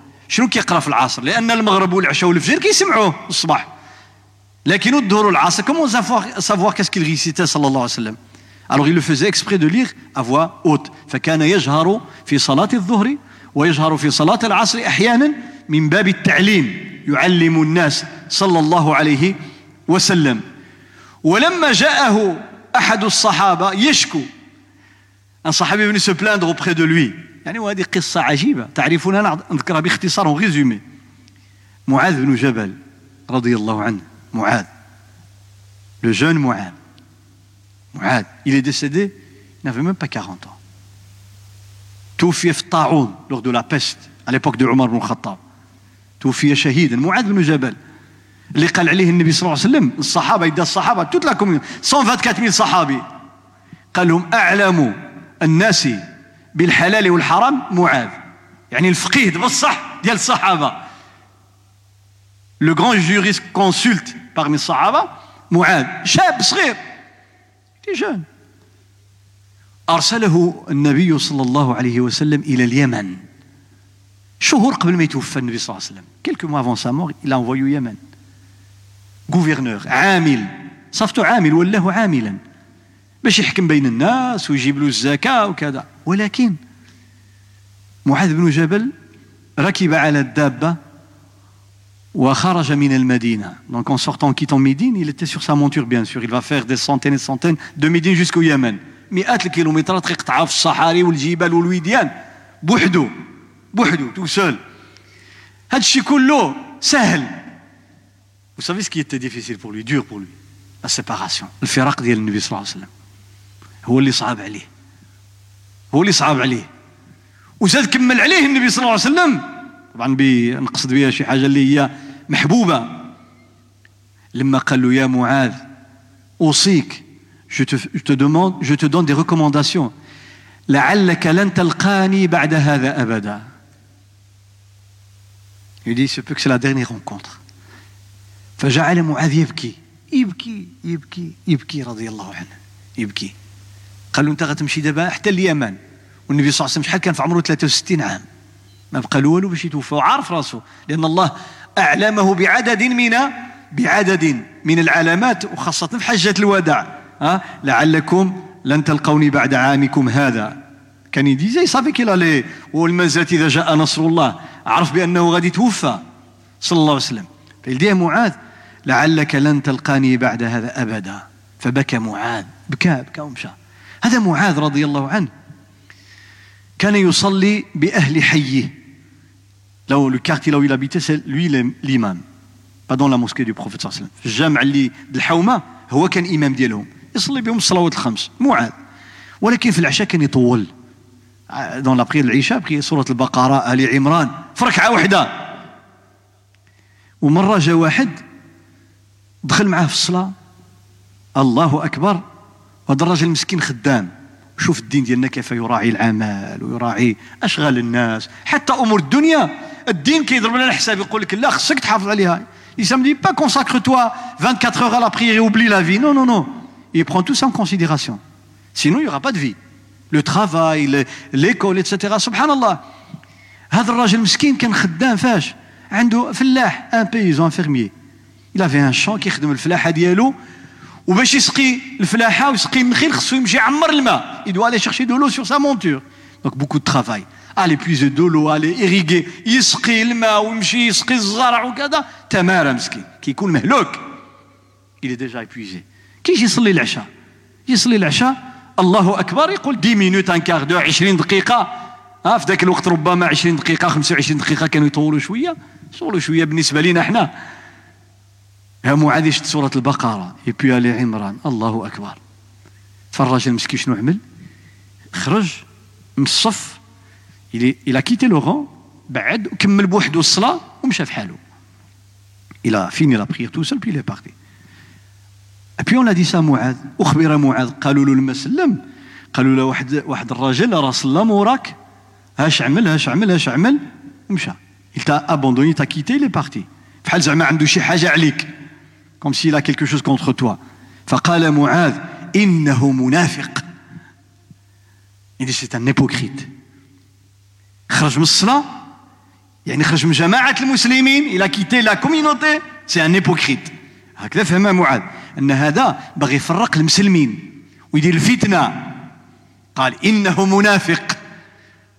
شنو كيقرأ في العصر؟ لأن المغرب والعشاء والفجر كيسمعوه الصباح. لكن الظهر والعصر comment savoir qu'est-ce qu'il récitait صلى الله عليه وسلم alors il exprès de lire à voix haute. فكان يجهر في صلاة الظهر ويجهر في صلاة العصر أحيانا من باب التعليم يعلم الناس صلى الله عليه وسلم. ولما جاءه أحد الصحابة يشكو. Un صحابي venu se de lui. يعني وهذه قصة عجيبة. تعرفون أنا نذكرها باختصار résumé معاذ بن جبل رضي الله عنه. معاذ. Le jeune Mu'ad Mu'ad il est décédé il n'avait même pas 40 ans. توفي في الطاعون lors de la peste à l'époque de عمر بن الخطاب توفي شهيدا معاذ بن جبل اللي قال عليه النبي صلى الله عليه وسلم الصحابة يدى الصحابة toute la communauté 124 000 صحابي قال لهم أعلم الناس بالحلال والحرام معاذ. يعني الفقيه بصح ديال الصحابة. le grand jurisconsulte parmi الصحابة معاذ. شاب صغير jeune أرسله النبي صلى الله عليه وسلم إلى اليمن. شهور قبل ما يتوفى النبي صلى الله عليه وسلم. quelques mois avant sa mort il l'a envoyé Yémen غوفرنور عامل. صفتو عامل ولاه عاملا. باش يحكم بين الناس ويجيب له الزكاة وكذا. ولكن معاذ بن جبل ركب على الدابة وخرج من المدينة donc en sortant quittant Médine il était sur sa monture bien sûr il va faire des centaines et centaines de Médine jusqu'au Yémen مئات الكيلومترات يقطعها في الصحاري والجبال والوديان بوحدو بوحدو tout seul هذا الشيء كله سهل Vous savez ce qui était difficile pour lui, dur pour lui La séparation, الفراق ديال النبي صلى الله عليه وسلم هو اللي صعب عليه هو اللي صعب عليه. وزاد كمل عليه النبي صلى الله عليه وسلم. طبعا نقصد بها شي حاجة اللي هي محبوبة. لما قال له يا معاذ أوصيك je te, je te demande je te donne des recommandations. لعلك لن تلقاني بعد هذا أبدا. Il dit, se peut que c'est la dernière rencontre. فجعل معاذ يبكي. يبكي يبكي يبكي رضي الله عنه. يبكي. قال له أنت غتمشي دابا حتى اليمن. والنبي صلى الله عليه وسلم شحال كان في عمره؟ 63 عام. ما بقى له والو باش يتوفى. وعارف راسه لأن الله أعلمه بعدد من بعدد من العلامات وخاصة في حجه الوداع. ها؟ لعلكم لن تلقوني بعد عامكم هذا. كان يديزي صافي كي لي. والمزات إذا جاء نصر الله. عرف بأنه غادي يتوفى. صلى الله عليه وسلم. فيلديه معاذ لعلك لن تلقاني بعد هذا أبدا. فبكى معاذ. بكى بكى ومشى. هذا معاذ رضي الله عنه. كان يصلي بأهل حيه لو لو كارتي لو il habitait c'est lui l'imam. Pas dans la mosquée du prophète صلى الله عليه وسلم في الجامع اللي الحومه هو كان امام ديالهم يصلي بهم الصلوات الخمس معاذ ولكن في العشاء كان يطول دون لا بريير العشاء بقي سوره البقره ال عمران في ركعه واحدة ومره جا واحد دخل معاه في الصلاه الله اكبر هذا الراجل مسكين خدام شوف الدين ديالنا كيف يراعي العمل ويراعي أشغال الناس حتى أمور الدنيا الدين كيضرب لنا الحساب يقول لك لا خصك تحافظ عليها Il ne dit pas consacre-toi 24 heures à la prière et oublie la vie. Non, non, non. Il prend tout ça en considération. Sinon, il n'y aura pas de vie. Le travail, l'école, etc. Subhanallah. هذا الراجل مسكين كان خدام فاش عنده فلاح ان بيزون فيرميي il avait un champ كيخدم الفلاحه ديالو وباش يسقي الفلاحة ويسقي النخيل خصو يمشي يعمر الماء. Doit aller chercher de l'eau sur sa monture. Donc beaucoup de travail. Aller puiser de l'eau aller irriguer. يسقي الماء ويمشي يسقي الزرع وكذا تمارا مسكين كيكون مهلوك est déjà épuisé. كيجي يصلي العشاء يصلي العشاء الله اكبر يقول 10 minutes un quart d'heure 20 دقيقه ها في ذاك الوقت ربما 20 دقيقه 25 دقيقه كانوا يطولوا شوية يطولوا شوية بالنسبة لنا إحنا ها معاذ يشد سورة البقرة؟ يبي ال عمران الله أكبر. تفرج المسكين شنو عمل؟ خرج من الصف il a quitté le rang بعد وكمل بوحده الصلاة ومشى في حاله. il a fini la prière tout seul puis il est parti et puis on dit ça معاذ أخبر معاذ قالوا له لما سلم؟ قالوا له واحد واحد الراجل راه صلى موراك. هاش عمل هاش عمل هاش عمل ومشى. Abandonné t'a quitté il est parti. بحال زعما عنده شي حاجة عليك. Comme s'il a quelque chose contre toi. فقال معاذ انه منافق il dit c'est un hypocrite. خرج من الصلاه يعني خرج من جماعة المسلمين il a quitté la communauté. C'est un hypocrite. هكذا فهم معاذ ان هذا بغي يفرق المسلمين ويدير الفتنه قال انه منافق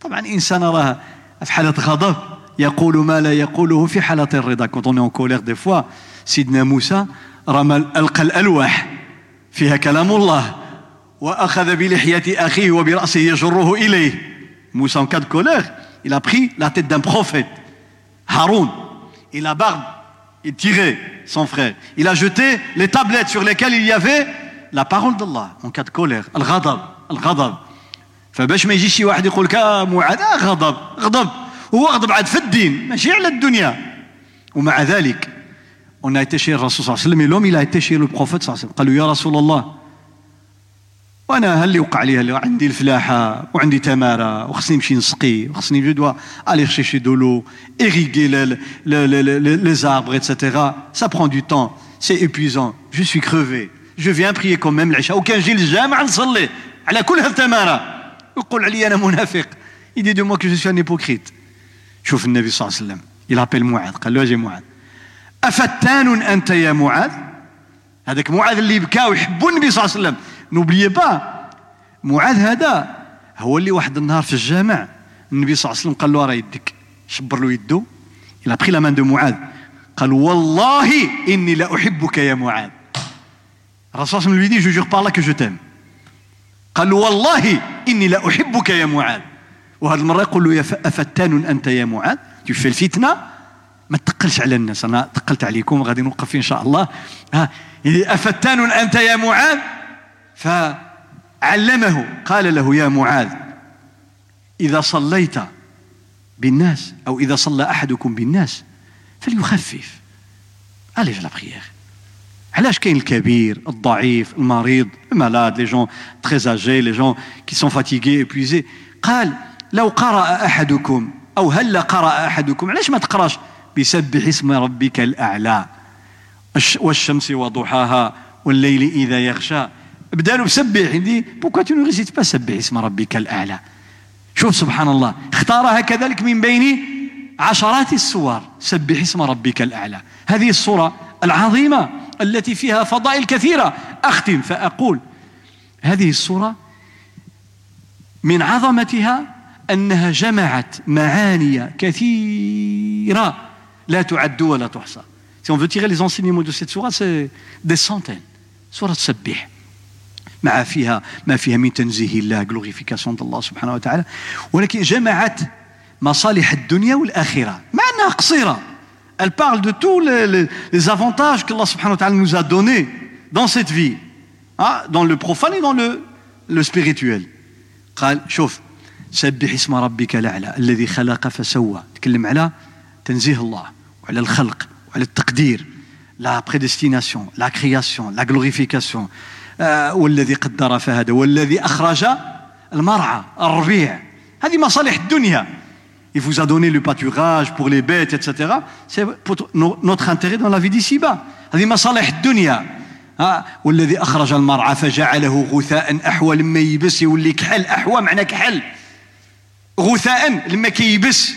طبعا انسان راه في حاله غضب يقول ما لا يقوله في حاله الرضا quand t'es en colère des fois سيدنا موسى رمى ألقى الألواح. فيها كلام الله. وأخذ بلحية أخيه وبرأسه يجره إليه. موسى en cas de colère il a pris la tête d'un prophète Haroun. Et la barbe il tirait son frère. Il a jeté les tablettes sur lesquelles il y avait la parole d'Allah. En cas de colère. الغضب الغضب فباش ما يجيش شي واحد يقول لك معاذ غضب. غضب. هو غضب عاد في الدين. ماشي على الدنيا. ومع ذلك on a été chez الرسول صلى الله عليه وسلم et l'homme il a été chez le prophète صلى الله عليه وسلم قال له يا رسول الله وأنا هل يوقع لي هل عندي الفلاحه وعندي تماره وخصني نمشي نسقي وخصني جو دوا aller chercher de l'eau irriguer les, les, les, les arbres etc ça prend du temps c'est épuisant. Je suis crevé. Je viens prier quand même العشاء وكان جي للجامع نصلي على كل هالتمارة يقول علي أنا منافق il dit de moi que je suis un hypocrite. شوف النبي صلى الله عليه وسلم il appelle معاذ قال له أجي معاذ أفتان أنت يا معاذ؟ هذاك معاذ اللي بكى ويحبوا النبي صلى الله عليه وسلم. نوبليي با معاذ هذا هو اللي واحد النهار في الجامع النبي صلى الله عليه وسلم قال له راه يدك؟ شبر له il a pris la main de معاذ قال والله إني لأحبك يا معاذ. الرسول صلى الله عليه وسلم lui que je t'aime. قال والله إني لأحبك يا معاذ. وهذه المرة يقول له يا أفتان أنت يا معاذ؟ Tu fais الفتنة ما تقلش على الناس أنا تقلت عليكم غادي نوقف إن شاء الله. ها أفتان أنت يا معاذ؟ فعلمه قال له يا معاذ إذا صليت بالناس أو إذا صلى أحدكم بالناس فليخفف. Allez la prière. علاش كاين الكبير الضعيف المريض ال malades les gens très âgés les gens qui sont fatigués épuisés قال لو قرأ أحدكم أو هل قرأ أحدكم علاش ما تقراش بسبح اسم ربك الأعلى. والشمس وضحاها والليل إذا يغشى بدالو بسبح il dit pourquoi tu ne pas سبح اسم ربك الأعلى؟ شوف سبحان الله. اختارها كذلك من بين عشرات السور. سبح اسم ربك الأعلى. هذه السورة العظيمة التي فيها فضائل كثيرة. أختم فأقول هذه الصورة من عظمتها أنها جمعت معاني كثيرة. لا تعد ولا تحصى Si on veut tirer les enseignements de cette sourate, c'est des centaines. سورة تسبح مع فيها ما فيها من تنزيه الله glorification الله سبحانه وتعالى ولكن جمعت مصالح الدنيا والآخرة مع أنها قصيرة Elle parle de tous les, les, les avantages que Allah subhanahu wa ta'ala nous a donnés dans cette vie, hein, dans le profane et dans le, le spirituel. قال شوف سبح اسم ربك الأعلى الذي خلق فسوى تكلم على تنزيه الله وعلى الخلق وعلى التقدير لا prédestination la création la glorification. آه والذي قدر فهدى والذي أخرج المرعى الربيع. هذه مصالح الدنيا. Il vous a donné le pâturage pour les bêtes, etc. C'est pour notre intérêt dans la vie d'ici-bas. هذه مصالح الدنيا. ها والذي أخرج المرعى فجعله غثاء أحوى لما يبس. يولي كحل أحوى معنى كحل. غثاء لما كيبس.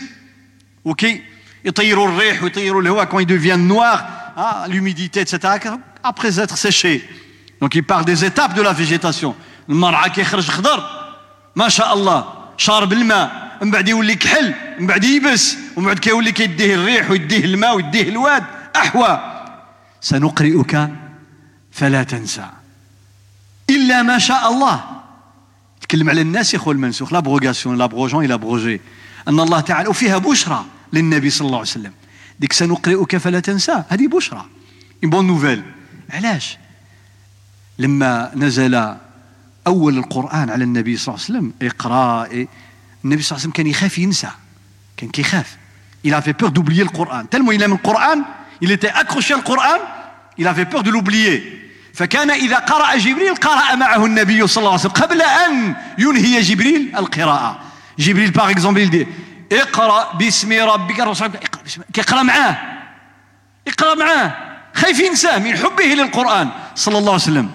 وكي يطيروا الريح ويطيروا الهواء quand il devient noir ah, l'humidité etc après être séché donc il parle des étapes المرعى كيخرج خضر ما شاء الله شارب الماء من بعد يولي كحل من بعد يبس ومن بعد كيولي كيديه الريح ويديه الماء ويديه الواد أحوى سنقرئك فلا تنسى إلا ما شاء الله تكلم على الناس يا المنسوخ l'abrogation l'abrogeant et l'abrogé أن الله تعالى وفيها بشرى للنبي صلى الله عليه وسلم. ديك سنقرئك فلا تنسى. هذه بشرى. bonne nouvelle علاش؟ لما نزل أول القرآن على النبي صلى الله عليه وسلم اقرأ النبي صلى الله عليه وسلم كان يخاف ينسى. كان كيخاف. Il avait peur d'oublier le Coran. Tellement il aime le Coran il était accroché au Coran il avait peur de l'oublier. فكان إذا قرأ جبريل قرأ معه النبي صلى الله عليه وسلم قبل أن ينهي جبريل القراءة. جبريل par exemple il dit اقرأ باسم ربك. اقرأ باسم كيقرأ معاه. اقرأ معاه. خايف ينساه من حبه للقرآن صلى الله عليه وسلم.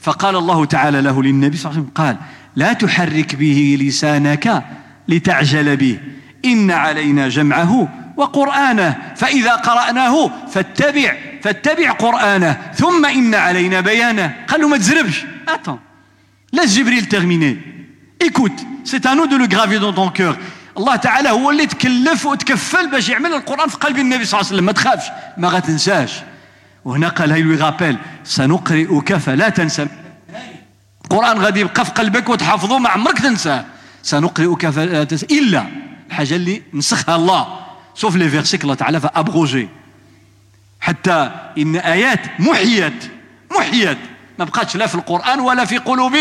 فقال الله تعالى له للنبي صلى الله عليه وسلم قال لا تحرك به لسانك لتعجل به. إن علينا جمعه وقرآنه. فإذا قرأناه فاتبع فاتبع قرآنه. ثم إن علينا بيانه. قال له ما تزربش. Attends. Laisse جبريل c'est à nous de le graver dans ton cœur. الله تعالى هو اللي تكلف وتكفل باش يعمل القرآن في قلب النبي صلى الله عليه وسلم. ما تخافش ما غتنساش. وهنا قال il lui rappelle سنقرئك فلا تنسى القرآن غادي يبقى في قلبك وتحفظه ما عمرك تنساه. سنقرئك فلا تنسى إلا الحاجة اللي نسخها الله. sauf les versets que الله تعالى va abroger حتى إن آيات محيت محيت. ما بقاتش لا في القرآن ولا في قلوب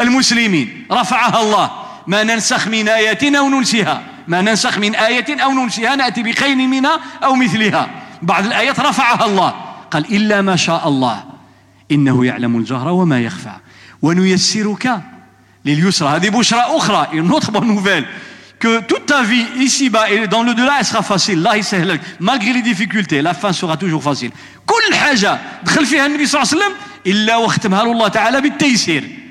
المسلمين. رفعها الله. ما ننسخ من آية أو ننسيها. ما ننسخ من آية أو ننسيها. نأتي بخير منها أو مثلها. بعض الآيات رفعها الله. قال إلا ما شاء الله. إنه يعلم الجهر وما يخفى. ونيسرك لليسرى. هذه بشرى أخرى. Une autre bonne nouvelle. Que toute ta vie ici-bas et dans le delà elle sera facile. الله يسهل malgré les difficultés la fin sera toujours facile. كل حاجة دخل فيها النبي صلى الله عليه وسلم إلا واختمها له الله تعالى بالتيسير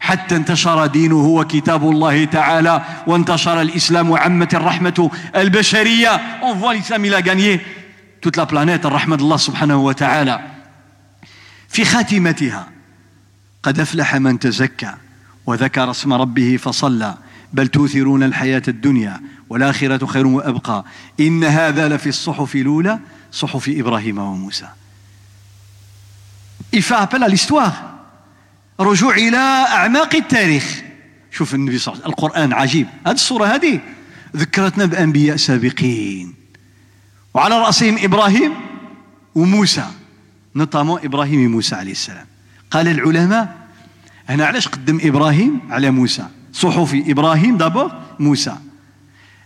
حتى انتشر دينه وكتاب الله تعالى وانتشر الإسلام وعمت الرحمة البشرية. On voit l'islam il a toute la planète الرحمة الله سبحانه وتعالى. في خاتمتها قد أفلح من تزكى وذكر اسم ربه فصلى. بل توثرون الحياة الدنيا والآخرة خير وأبقى. إن هذا لفي الصحف الأولى صحف إبراهيم وموسى. Il fait appel à l'histoire. رجوع إلى أعماق التاريخ. شوف النبي صلى الله عليه وسلم القرآن عجيب. هذه الصورة هذه ذكرتنا بأنبياء سابقين. وعلى رأسهم إبراهيم وموسى. نطامون إبراهيم وموسى عليه السلام. قال العلماء هنا علاش قدم إبراهيم على موسى؟ صحف إبراهيم دابور موسى.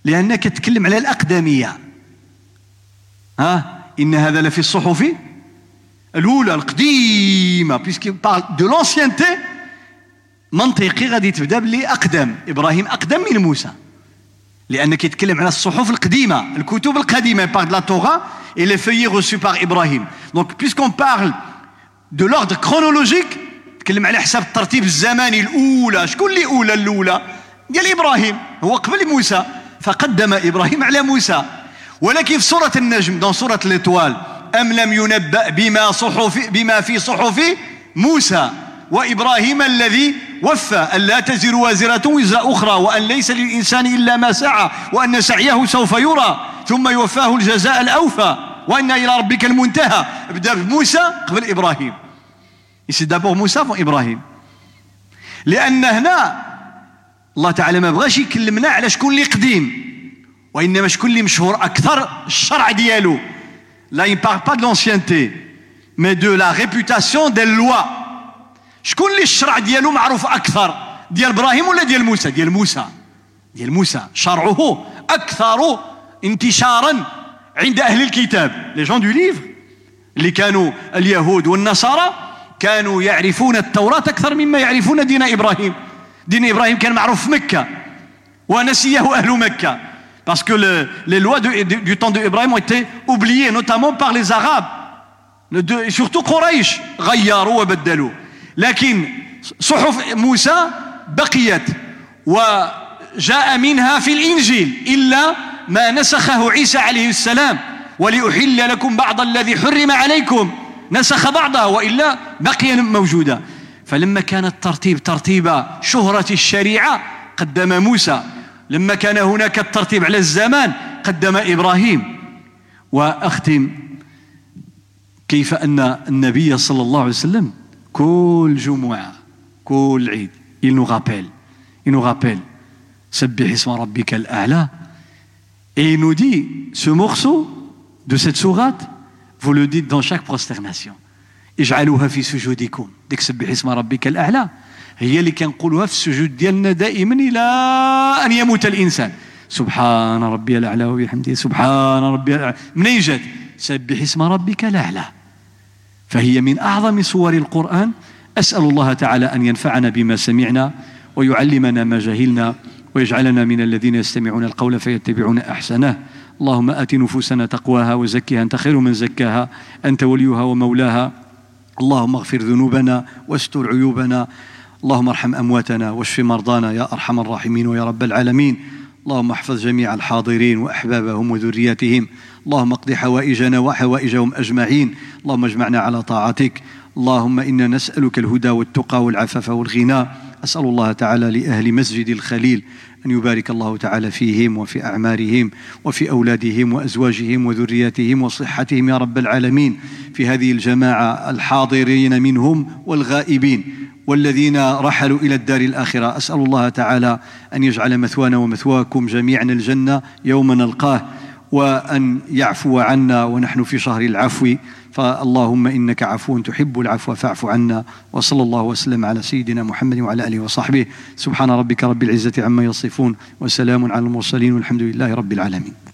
لأنك تتكلم على الأقدمية. ها؟ إن هذا لفي الصحف الأولى القديمة puisqu'il parle de l'ancienneté منطقي غادي تبدا بلي أقدم. إبراهيم أقدم من موسى. لأنك يتكلم على الصحف القديمة الكتب القديمة. par la Torah et les feuillets reçus par Ibrahim. Donc, puisqu'on parle de l'ordre chronologique, تكلم على حساب الترتيب الزماني الأولى. شكون اللي أولى الأولى؟ ديال إبراهيم. هو قبل موسى. فقدم إبراهيم على موسى. ولكن في سورة النجم دون سورة الإطوال أم لم ينبأ بما صحف بما في صحف موسى وإبراهيم الذي وفى أن لا تزر وازرة وزر أخرى وأن ليس للإنسان إلا ما سعى وأن سعيه سوف يرى ثم يوفاه الجزاء الأوفى وأن إلى ربك المنتهى. بدأ بموسى قبل إبراهيم. c'est d'abord موسى avant إبراهيم لأن هنا الله تعالى ما بغاش يكلمنا على شكون اللي قديم وإنما شكون اللي مشهور أكثر الشرع ديالو. لا il parle pas de l'ancienneté mais de la réputation des lois. شكون اللي الشرع ديالو معروف أكثر ديال إبراهيم ولا ديال موسى ديال موسى ديال موسى شرعه أكثر انتشارا عند أهل الكتاب les gens du Livre اللي كانوا اليهود والنصارى كانوا يعرفون التوراة أكثر مما يعرفون دين إبراهيم دين إبراهيم كان معروف في مكة ونسيه أهل مكة parce que le, les lois de, de, du temps d'Ibrahim ont été oubliées notamment par les Arabes et surtout قريش غيروا وبدلوا لكن صحف موسى بقيت وجاء منها في الإنجيل إلا ما نسخه عيسى عليه السلام ولأحل لكم بعض الذي حرم عليكم نسخ بعضها وإلا بقي موجودا فلما كان الترتيب ترتيب شهرة الشريعة قدم موسى لما كان هناك الترتيب على الزمان قدم إبراهيم. وأختم كيف أن النبي صلى الله عليه وسلم كل جمعة كل عيد il nous rappelle il nous rappelle سبح اسم ربك الأعلى. Et il nous dit, ce morceau de cette sourate, vous le dites dans chaque prosternation. اجعلوها في سجودكم ديك سبح اسم ربك الأعلى. هي اللي كنقولوها في السجود ديالنا دائما إلى أن يموت الإنسان. سبحان ربي الأعلى وبحمده. سبحان ربي الأعلى. منين جات؟ سبح اسم ربك الأعلى. فهي من أعظم صور القرآن. أسأل الله تعالى أن ينفعنا بما سمعنا ويعلمنا ما جهلنا ويجعلنا من الذين يستمعون القول فيتبعون أحسنه. اللهم آت نفوسنا تقواها وزكها. أنت خير من زكاها. أنت وليها ومولاها. اللهم اغفر ذنوبنا واستر عيوبنا. اللهم ارحم أمواتنا واشف مرضانا يا أرحم الراحمين ويا رب العالمين. اللهم احفظ جميع الحاضرين وأحبابهم وذرياتهم اللهم اقض حوائجنا وحوائجهم أجمعين. اللهم اجمعنا على طاعتك. اللهم إنا نسألك الهدى والتقى والعفاف والغنى. أسأل الله تعالى لأهل مسجد الخليل أن يبارك الله تعالى فيهم وفي أعمارهم وفي أولادهم وأزواجهم وذرياتهم وصحتهم يا رب العالمين. في هذه الجماعة الحاضرين منهم والغائبين. والذين رحلوا إلى الدار الآخرة. أسأل الله تعالى أن يجعل مثوانا ومثواكم جميعا الجنة يوم نلقاه وأن يعفو عنا ونحن في شهر العفو. فاللهم إنك عفو تحب العفو فاعف عنا وصلى الله وسلم على سيدنا محمد وعلى آله وصحبه. سبحان ربك رب العزة عما يصفون وسلام على المرسلين والحمد لله رب العالمين.